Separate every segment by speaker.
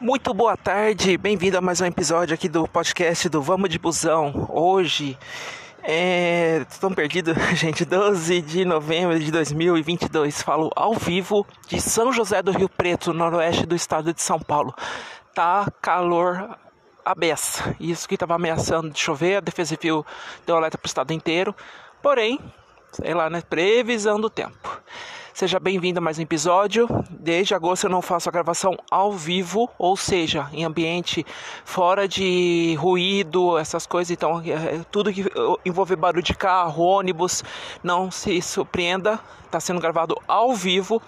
Speaker 1: Muito boa tarde, bem-vindo a mais um episódio aqui do podcast do Vamos de Busão. Hoje, é... estão perdidos, gente, 12 de novembro de 2022. Falo ao vivo de São José do Rio Preto, noroeste do estado de São Paulo. Tá calor a beça. Isso que estava ameaçando de chover, a Defesa Civil deu alerta para o estado inteiro. Porém, sei lá, né? Previsão do tempo. Seja bem-vindo a mais um episódio. Desde agosto eu não faço a gravação ao vivo, ou seja, em ambiente fora de ruído, essas coisas. Então, é, é, tudo que envolve barulho de carro, ônibus, não se surpreenda. Está sendo gravado ao vivo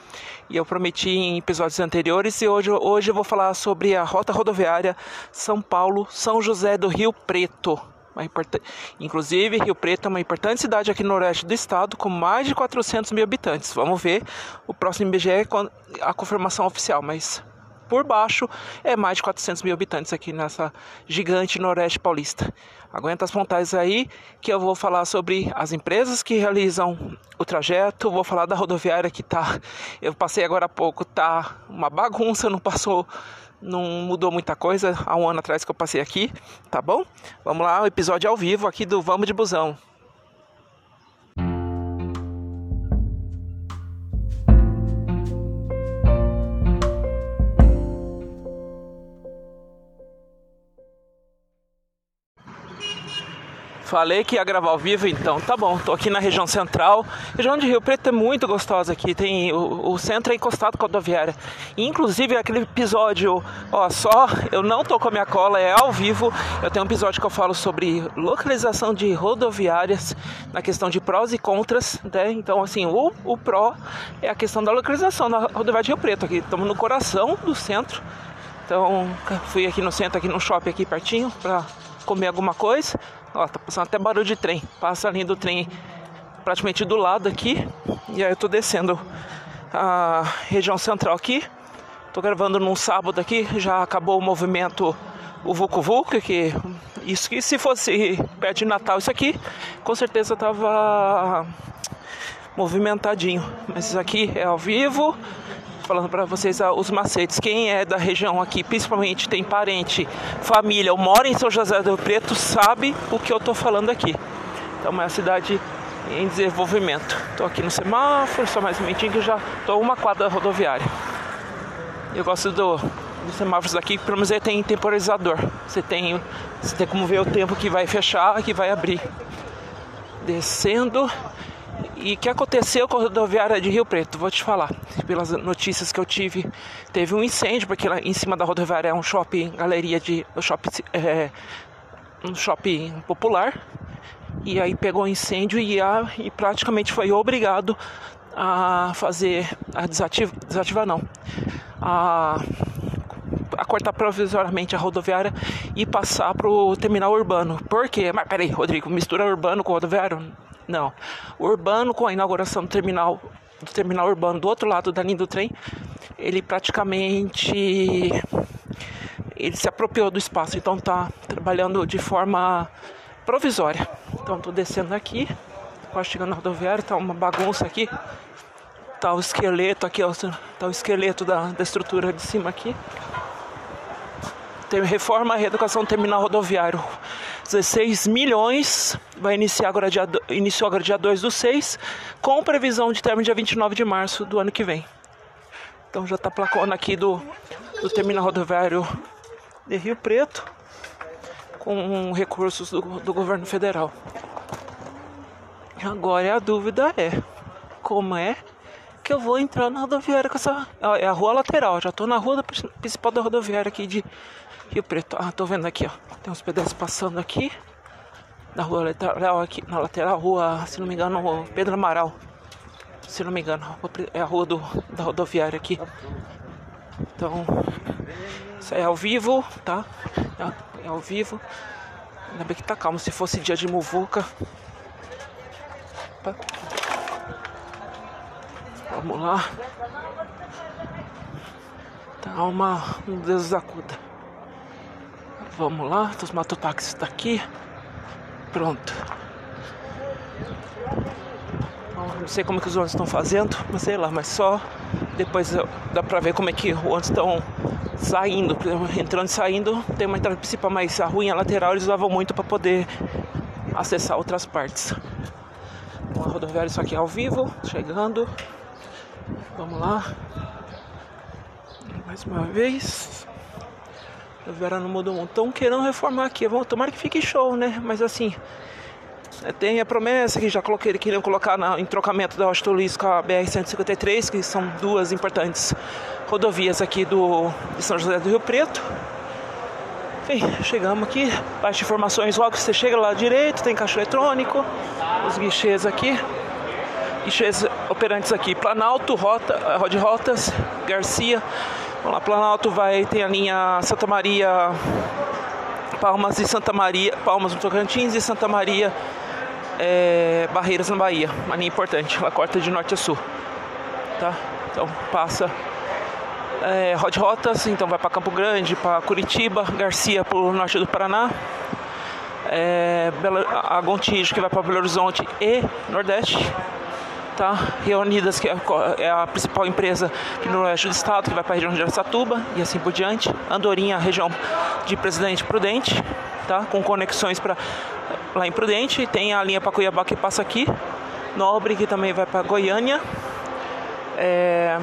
Speaker 1: e eu prometi em episódios anteriores. E hoje, hoje eu vou falar sobre a rota rodoviária São Paulo-São José do Rio Preto. Inclusive, Rio Preto é uma importante cidade aqui no noroeste do estado, com mais de 400 mil habitantes. Vamos ver o próximo IBGE a confirmação oficial, mas por baixo é mais de 400 mil habitantes aqui nessa gigante noroeste paulista. Aguenta as pontais aí que eu vou falar sobre as empresas que realizam o trajeto, vou falar da rodoviária que tá, eu passei agora há pouco, tá uma bagunça, não passou não mudou muita coisa há um ano atrás que eu passei aqui, tá bom? Vamos lá, o episódio ao vivo aqui do Vamos de Busão. Falei que ia gravar ao vivo, então tá bom. Tô aqui na região central. Região de Rio Preto é muito gostosa aqui. Tem o, o centro é encostado com a rodoviária. Inclusive aquele episódio, ó, só eu não tô com a minha cola, é ao vivo. Eu tenho um episódio que eu falo sobre localização de rodoviárias na questão de prós e contras, né? Então assim, o, o pró é a questão da localização da rodoviária de Rio Preto. Aqui estamos no coração do centro. Então fui aqui no centro, aqui no shopping aqui pertinho para comer alguma coisa. Ó, tá passando até barulho de trem. Passa a linha do trem praticamente do lado aqui. E aí eu tô descendo a região central aqui. Tô gravando num sábado aqui, já acabou o movimento o Vucu Vucu, que isso que se fosse perto de Natal isso aqui, com certeza tava movimentadinho. Mas isso aqui é ao vivo falando para vocês ah, os macetes. Quem é da região aqui, principalmente tem parente, família ou mora em São José do Preto, sabe o que eu estou falando aqui. Então, é uma cidade em desenvolvimento. Estou aqui no semáforo, só mais um minutinho que já estou uma quadra rodoviária. Eu gosto do, dos semáforos aqui, pelo menos tem temporizador. Você tem, você tem como ver o tempo que vai fechar, que vai abrir. Descendo e o que aconteceu com a rodoviária de Rio Preto? Vou te falar. Pelas notícias que eu tive, teve um incêndio, porque lá em cima da rodoviária é um shopping, galeria de. Um shopping, é, um shopping popular. E aí pegou incêndio e, a, e praticamente foi obrigado a fazer. a desativar, desativar não. A, a cortar provisoriamente a rodoviária e passar para o terminal urbano. Por quê? Mas peraí, Rodrigo, mistura urbano com rodoviário? Não. Urbano, com a inauguração do terminal, do terminal urbano do outro lado da linha do trem, ele praticamente ele se apropriou do espaço, então tá trabalhando de forma provisória. Então tô descendo aqui, quase chegando na rodoviária, tá uma bagunça aqui. Tá o esqueleto aqui, ó, tá o esqueleto da, da estrutura de cima aqui. Tem reforma e reeducação do terminal rodoviário. 16 milhões, vai iniciar agora dia, iniciou agora dia 2 do 6, com previsão de término dia 29 de março do ano que vem. Então já está placona aqui do, do terminal rodoviário de Rio Preto, com recursos do, do governo federal. Agora a dúvida é, como é que eu vou entrar na rodoviária com essa. É a rua lateral, já estou na rua principal da rodoviária aqui de Rio Preto. Ah, tô vendo aqui, ó. Tem uns pedestres passando aqui. Na rua lateral, aqui, na lateral, rua, se não me engano, Pedro Amaral. Se não me engano, é a rua do, da rodoviária aqui. Então, isso é ao vivo, tá? É, ao vivo. Ainda bem que tá calmo. Se fosse dia de muvuca. Vamos lá. Tá uma. Um acuda. Vamos lá, os mototáxis tá aqui. Pronto. Não sei como que os ônibus estão fazendo, mas sei lá, mas só depois dá pra ver como é que onde estão saindo, entrando e saindo, tem uma entrada principal, mas a ruim a lateral eles usavam muito para poder acessar outras partes. Então a rodoviária isso aqui é ao vivo, chegando. Vamos lá. Mais uma vez. A rodoviária não mudou muito. Estão querendo reformar aqui. Vamos tomar que fique show, né? Mas assim, é, tem a promessa que já coloquei, queriam colocar na, em trocamento da Washington com a BR-153, que são duas importantes rodovias aqui do, de São José do Rio Preto. Enfim, chegamos aqui, baixa informações logo que você chega lá direito, tem caixa eletrônico, os guichês aqui, guichês operantes aqui, Planalto, Rota, Rod Rotas, Garcia. Vamos lá, Planalto vai, tem a linha Santa Maria, Palmas e Santa Maria, Palmas no Tocantins e Santa Maria é, Barreiras na Bahia, uma linha importante, ela corta de norte a sul, tá? Então passa é, Rod Rotas, então vai para Campo Grande, para Curitiba, Garcia para o norte do Paraná, é, Gontijo que vai para Belo Horizonte e Nordeste, tá? Reunidas que é, é a principal empresa no oeste do estado, que vai para a região de Aracatuba e assim por diante, Andorinha, região de Presidente Prudente, tá? Com conexões para lá em Prudente, tem a linha para Cuiabá que passa aqui, Nobre que também vai para Goiânia. É,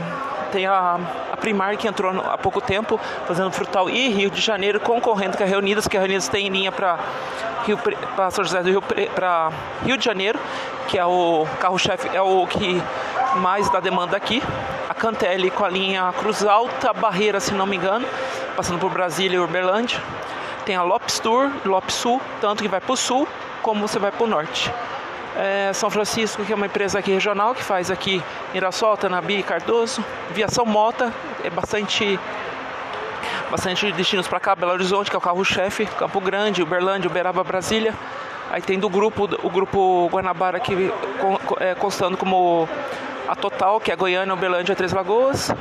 Speaker 1: tem a, a Primar que entrou há pouco tempo fazendo Frutal e Rio de Janeiro concorrendo com a Reunidas, que a Reunidas tem linha para São José do Rio para Rio de Janeiro, que é o carro-chefe, é o que mais dá demanda aqui. A Cantelli com a linha Cruz Alta Barreira, se não me engano, passando por Brasília e Uberlândia. Tem a Lopes Tour, Lopes Sul, tanto que vai para o sul como você vai para o norte. É, São Francisco, que é uma empresa aqui regional que faz aqui Mirassol, Tanabi, Cardoso. Viação Mota, é bastante bastante destinos para cá, Belo Horizonte, que é o carro-chefe, Campo Grande, Uberlândia, Uberaba, Brasília. Aí tem do grupo, o grupo Guanabara aqui é, constando como a Total, que é Goiânia, Uberlândia, Três Lagoas.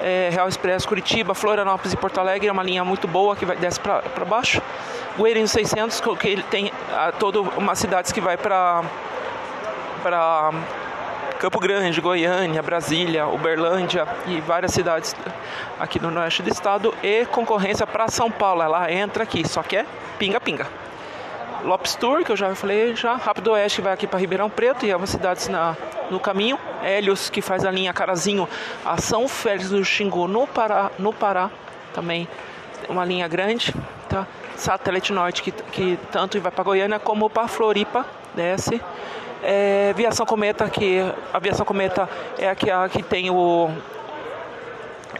Speaker 1: É, Real Express, Curitiba, Florianópolis e Porto Alegre, é uma linha muito boa que vai desce para baixo. Gueirinho 600, que ele tem a, toda uma cidades que vai para para Campo Grande, Goiânia, Brasília, Uberlândia e várias cidades aqui no oeste do estado e concorrência para São Paulo. Ela entra aqui, só que é pinga-pinga. Lopes Tour, que eu já falei já, Rápido Oeste vai aqui para Ribeirão Preto e é uma cidade na, no caminho. Hélios, que faz a linha Carazinho a São Félix do Xingu, no Pará, no Pará também uma linha grande, tá? Satélite Norte, que, que tanto vai para Goiânia como para Floripa, desce. É, Viação Cometa, que a Viação Cometa é a que, a que tem o.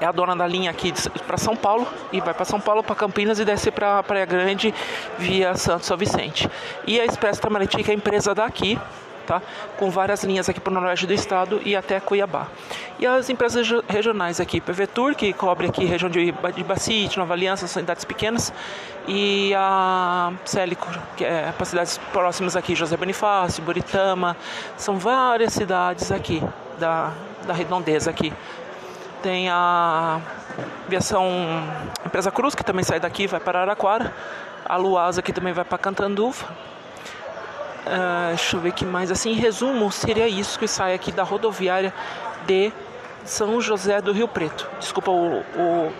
Speaker 1: É a dona da linha aqui para São Paulo e vai para São Paulo, para Campinas e desce para Praia Grande via Santo São Vicente. E a Expresso Tamaraty, que é a empresa daqui, tá? com várias linhas aqui para o noroeste do estado e até Cuiabá. E as empresas regionais aqui, PV Tour, que cobre aqui região de, de Bacite, Nova Aliança, cidades pequenas, e a Célico, que é para cidades próximas aqui, José Bonifácio, Buritama, são várias cidades aqui da, da redondeza aqui. Tem a aviação Empresa Cruz, que também sai daqui, vai para Araquara. A Luasa, que também vai para Cantanduva. Uh, deixa eu ver que mais. Assim, em resumo, seria isso que sai aqui da rodoviária de São José do Rio Preto. Desculpa o, o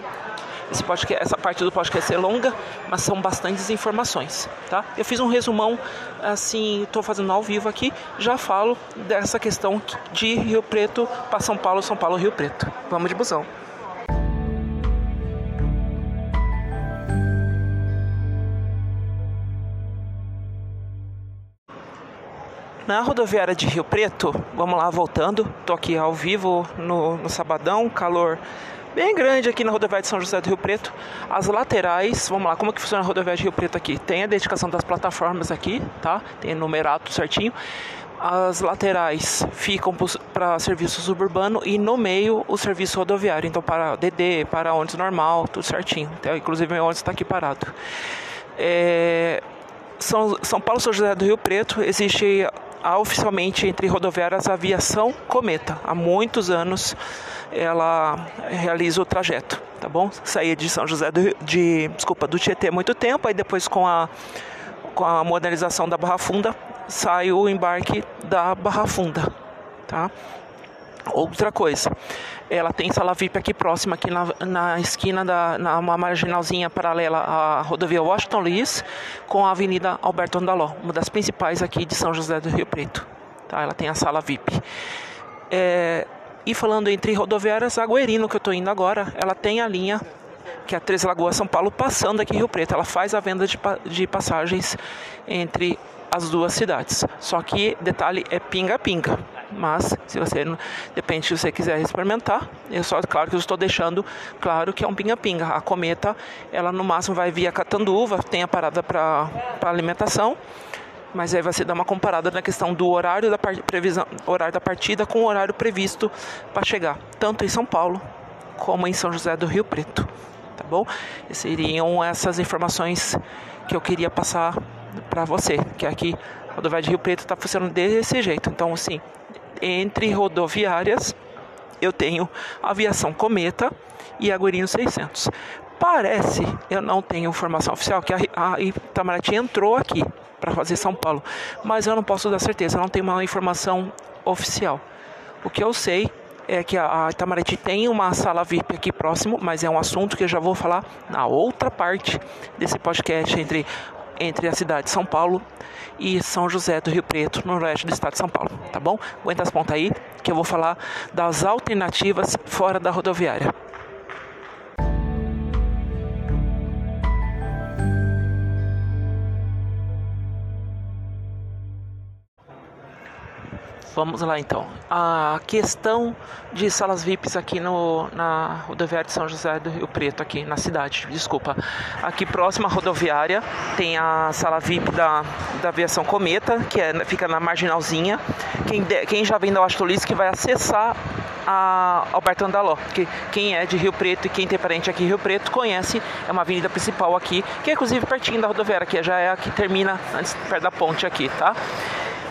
Speaker 1: podcast, essa parte do podcast é longa, mas são bastantes informações, tá? Eu fiz um resumão, assim, estou fazendo ao vivo aqui, já falo dessa questão de Rio Preto para São Paulo, São Paulo, Rio Preto. Vamos de busão. Na rodoviária de Rio Preto, vamos lá, voltando, tô aqui ao vivo no, no sabadão, calor bem grande aqui na rodoviária de São José do Rio Preto. As laterais, vamos lá, como é que funciona a rodoviária de Rio Preto aqui? Tem a dedicação das plataformas aqui, tá? Tem numerado certinho. As laterais ficam para serviço suburbano e no meio o serviço rodoviário. Então, para DD, para ônibus normal, tudo certinho. Então, inclusive, meu ônibus está aqui parado. É... São, São Paulo, São José do Rio Preto, existe há oficialmente entre rodoviárias a aviação Cometa. Há muitos anos ela realiza o trajeto, tá bom? Saía de São José do, de, desculpa, do Tietê há muito tempo, aí depois com a com a modernização da Barra Funda sai o embarque da Barra Funda, tá? Outra coisa, ela tem sala VIP aqui próxima, aqui na, na esquina da na, uma marginalzinha paralela à rodovia Washington Luiz com a Avenida Alberto Andaló, uma das principais aqui de São José do Rio Preto. Tá? Ela tem a sala VIP. É, e falando entre rodoviárias, a Guerino, que eu estou indo agora, ela tem a linha que é a Três Lagoas São Paulo, passando aqui em Rio Preto. Ela faz a venda de, de passagens entre as duas cidades. Só que, detalhe, é pinga-pinga. Mas, se você, depende se você quiser experimentar, eu só, claro que eu estou deixando claro que é um pinga-pinga. A cometa, ela no máximo vai via Catanduva, tem a parada para alimentação, mas aí você dá uma comparada na questão do horário da, previsão, horário da partida com o horário previsto para chegar, tanto em São Paulo como em São José do Rio Preto. Tá bom? E seriam essas informações que eu queria passar para você, que aqui a rodoviária de Rio Preto está funcionando desse jeito. Então, assim, entre rodoviárias, eu tenho aviação Cometa e Aguirinho 600. Parece, eu não tenho informação oficial, que a, a Itamaraty entrou aqui para fazer São Paulo, mas eu não posso dar certeza, não tenho uma informação oficial. O que eu sei é que a Itamaraty tem uma sala VIP aqui próximo, mas é um assunto que eu já vou falar na outra parte desse podcast entre entre a cidade de São Paulo e São José do Rio Preto, no oeste do estado de São Paulo, tá bom? Aguenta as pontas aí, que eu vou falar das alternativas fora da rodoviária. Vamos lá então. A questão de salas VIPs aqui no, na rodoviária de São José do Rio Preto, aqui na cidade, desculpa. Aqui próxima à rodoviária tem a sala VIP da, da aviação Cometa, que é, fica na marginalzinha. Quem, de, quem já vem da Astolis que vai acessar a Alberto Andaló, que quem é de Rio Preto e quem tem parente aqui em Rio Preto conhece, é uma avenida principal aqui, que é inclusive pertinho da rodoviária, que já é a que termina antes, perto da ponte aqui, tá?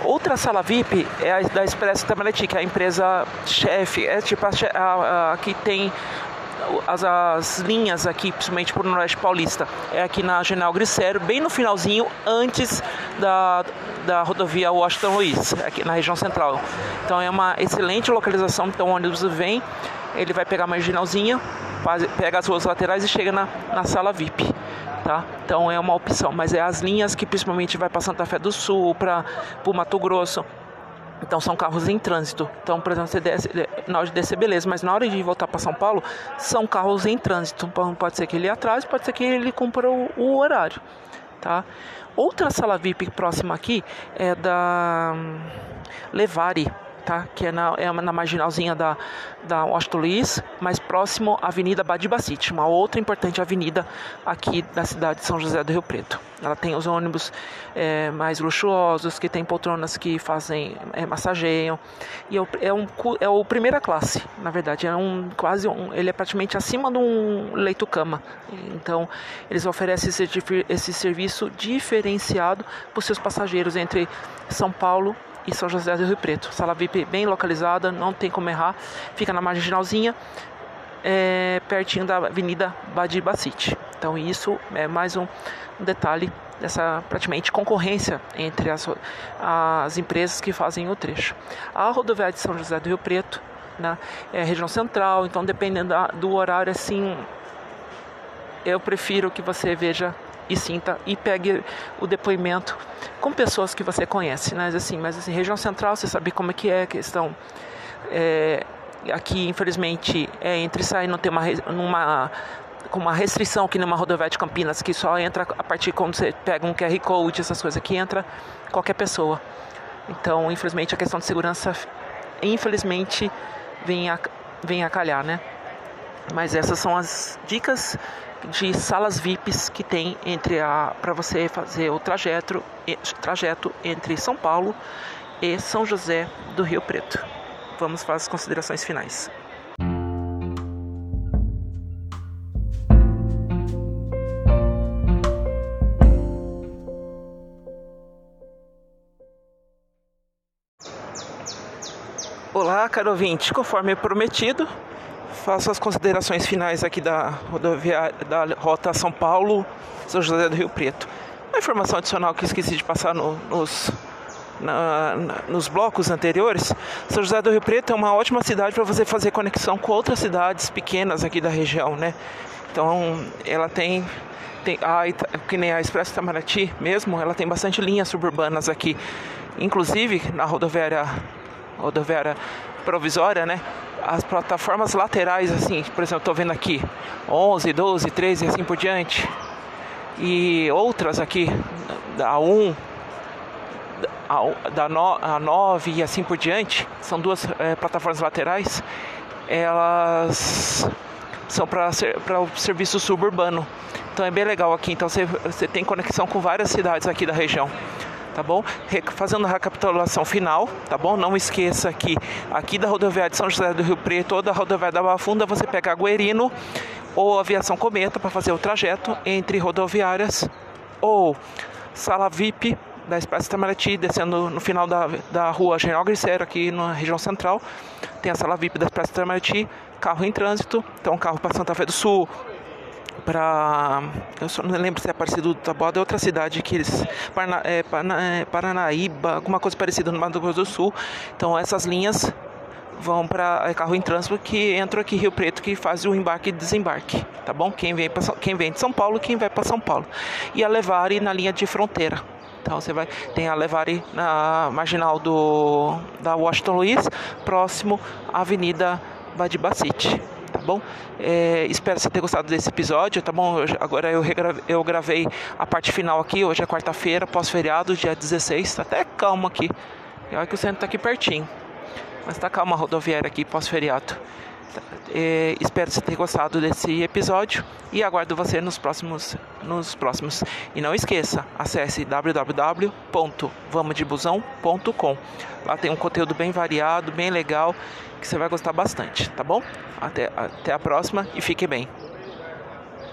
Speaker 1: Outra sala VIP é a da Expresso Itamaraty, que é a empresa chefe, é tipo a, a, a que tem as, as, linhas aqui, principalmente por Noroeste Paulista. É aqui na General Grissério, bem no finalzinho, antes da, da rodovia Washington Luiz, aqui na região central. Então é uma excelente localização, então o ônibus vem, ele vai pegar a marginalzinha, pega as ruas laterais e chega na, na sala VIP tá? Então é uma opção, mas é as linhas que principalmente vai para Santa Fé do Sul, para o Mato Grosso. Então são carros em trânsito. Então, por exemplo, você desce, na hora de descer, beleza, mas na hora de voltar para São Paulo, são carros em trânsito. Então, pode ser que ele atrase, pode ser que ele cumpra o, o horário, tá? Outra sala VIP próxima aqui é da hum, Levari tá? que é na, é na marginalzinha da, da Washington Luiz, mais próximo à Avenida Badibacite, uma outra importante avenida aqui da cidade de São José do Rio Preto. Ela tem os ônibus é, mais luxuosos, que tem poltronas que fazem, é, massageiam, e é, é, um, é o primeira classe, na verdade, é um quase um, ele é praticamente acima de um leito-cama, então eles oferecem esse, esse serviço diferenciado para os seus passageiros entre São Paulo e São José do Rio Preto. Sala VIP bem localizada, não tem como errar. Fica na marginalzinha, é, pertinho da Avenida Badibacite. Então isso é mais um, um detalhe dessa praticamente concorrência entre as, as empresas que fazem o trecho. A rodoviária de São José do Rio Preto né, é região central, então dependendo da, do horário assim, eu prefiro que você veja e sinta e pegue o depoimento com pessoas que você conhece, né? Assim, mas assim, região central, você sabe como é que é a questão. É, aqui, infelizmente, é entre sair não ter uma, com uma restrição aqui numa rodoviária de Campinas que só entra a partir quando você pega um QR Code, essas coisas que entra qualquer pessoa. Então, infelizmente, a questão de segurança, infelizmente, vem a, vem a calhar, né? Mas essas são as dicas de salas VIPs que tem entre a para você fazer o trajeto, trajeto entre São Paulo e São José do Rio Preto. Vamos para as considerações finais. Olá, caro ouvinte, conforme prometido, faço as considerações finais aqui da rodoviária da rota São Paulo, São José do Rio Preto. Uma informação adicional que esqueci de passar no, nos, na, na, nos blocos anteriores, São José do Rio Preto é uma ótima cidade para você fazer conexão com outras cidades pequenas aqui da região, né? Então, ela tem tem a, que nem a Expresso Itamaraty mesmo, ela tem bastante linhas suburbanas aqui. Inclusive, na rodoviária, rodoviária provisória, né? As plataformas laterais, assim, por exemplo, estou vendo aqui 11, 12, 13 e assim por diante. E outras aqui, da 1, da a 9 e assim por diante, são duas é, plataformas laterais, elas são para o serviço suburbano. Então é bem legal aqui. Então você, você tem conexão com várias cidades aqui da região tá bom? Fazendo a recapitulação final, tá bom? Não esqueça que aqui da rodoviária de São José do Rio Preto ou da rodoviária da Barra Funda você pega Guerino ou Aviação Cometa para fazer o trajeto entre rodoviárias ou Sala VIP da Expresso Itamaraty, descendo no final da, da rua General Grisseiro, aqui na região central. Tem a Sala VIP da Expresso Itamaraty, carro em trânsito, então carro para Santa Fé do Sul, para eu só não lembro se é parecido do Taboada, é outra cidade que eles Parana, é, é, Paranaíba, alguma coisa parecida no Mato Grosso do Sul. Então essas linhas vão para é, carro em trânsito que entra aqui Rio Preto que faz o embarque e desembarque, tá bom? Quem vem pra, quem vem de São Paulo, quem vai para São Paulo. E a Levare na linha de fronteira. Então você vai tem a Levare na marginal do da Washington Luiz, próximo à Avenida Badibacite bom? É, espero você ter gostado desse episódio, tá bom? agora eu, regravei, eu gravei a parte final aqui, hoje é quarta-feira, pós-feriado, dia 16, tá até calmo aqui. Olha que o centro tá aqui pertinho. Mas tá calma a rodoviária aqui, pós-feriado. É, espero você ter gostado desse episódio e aguardo você nos próximos, nos próximos. E não esqueça, acesse www.vamosdebusão.com. Lá tem um conteúdo bem variado, bem legal, que você vai gostar bastante, tá bom? Até, até a próxima e fique bem.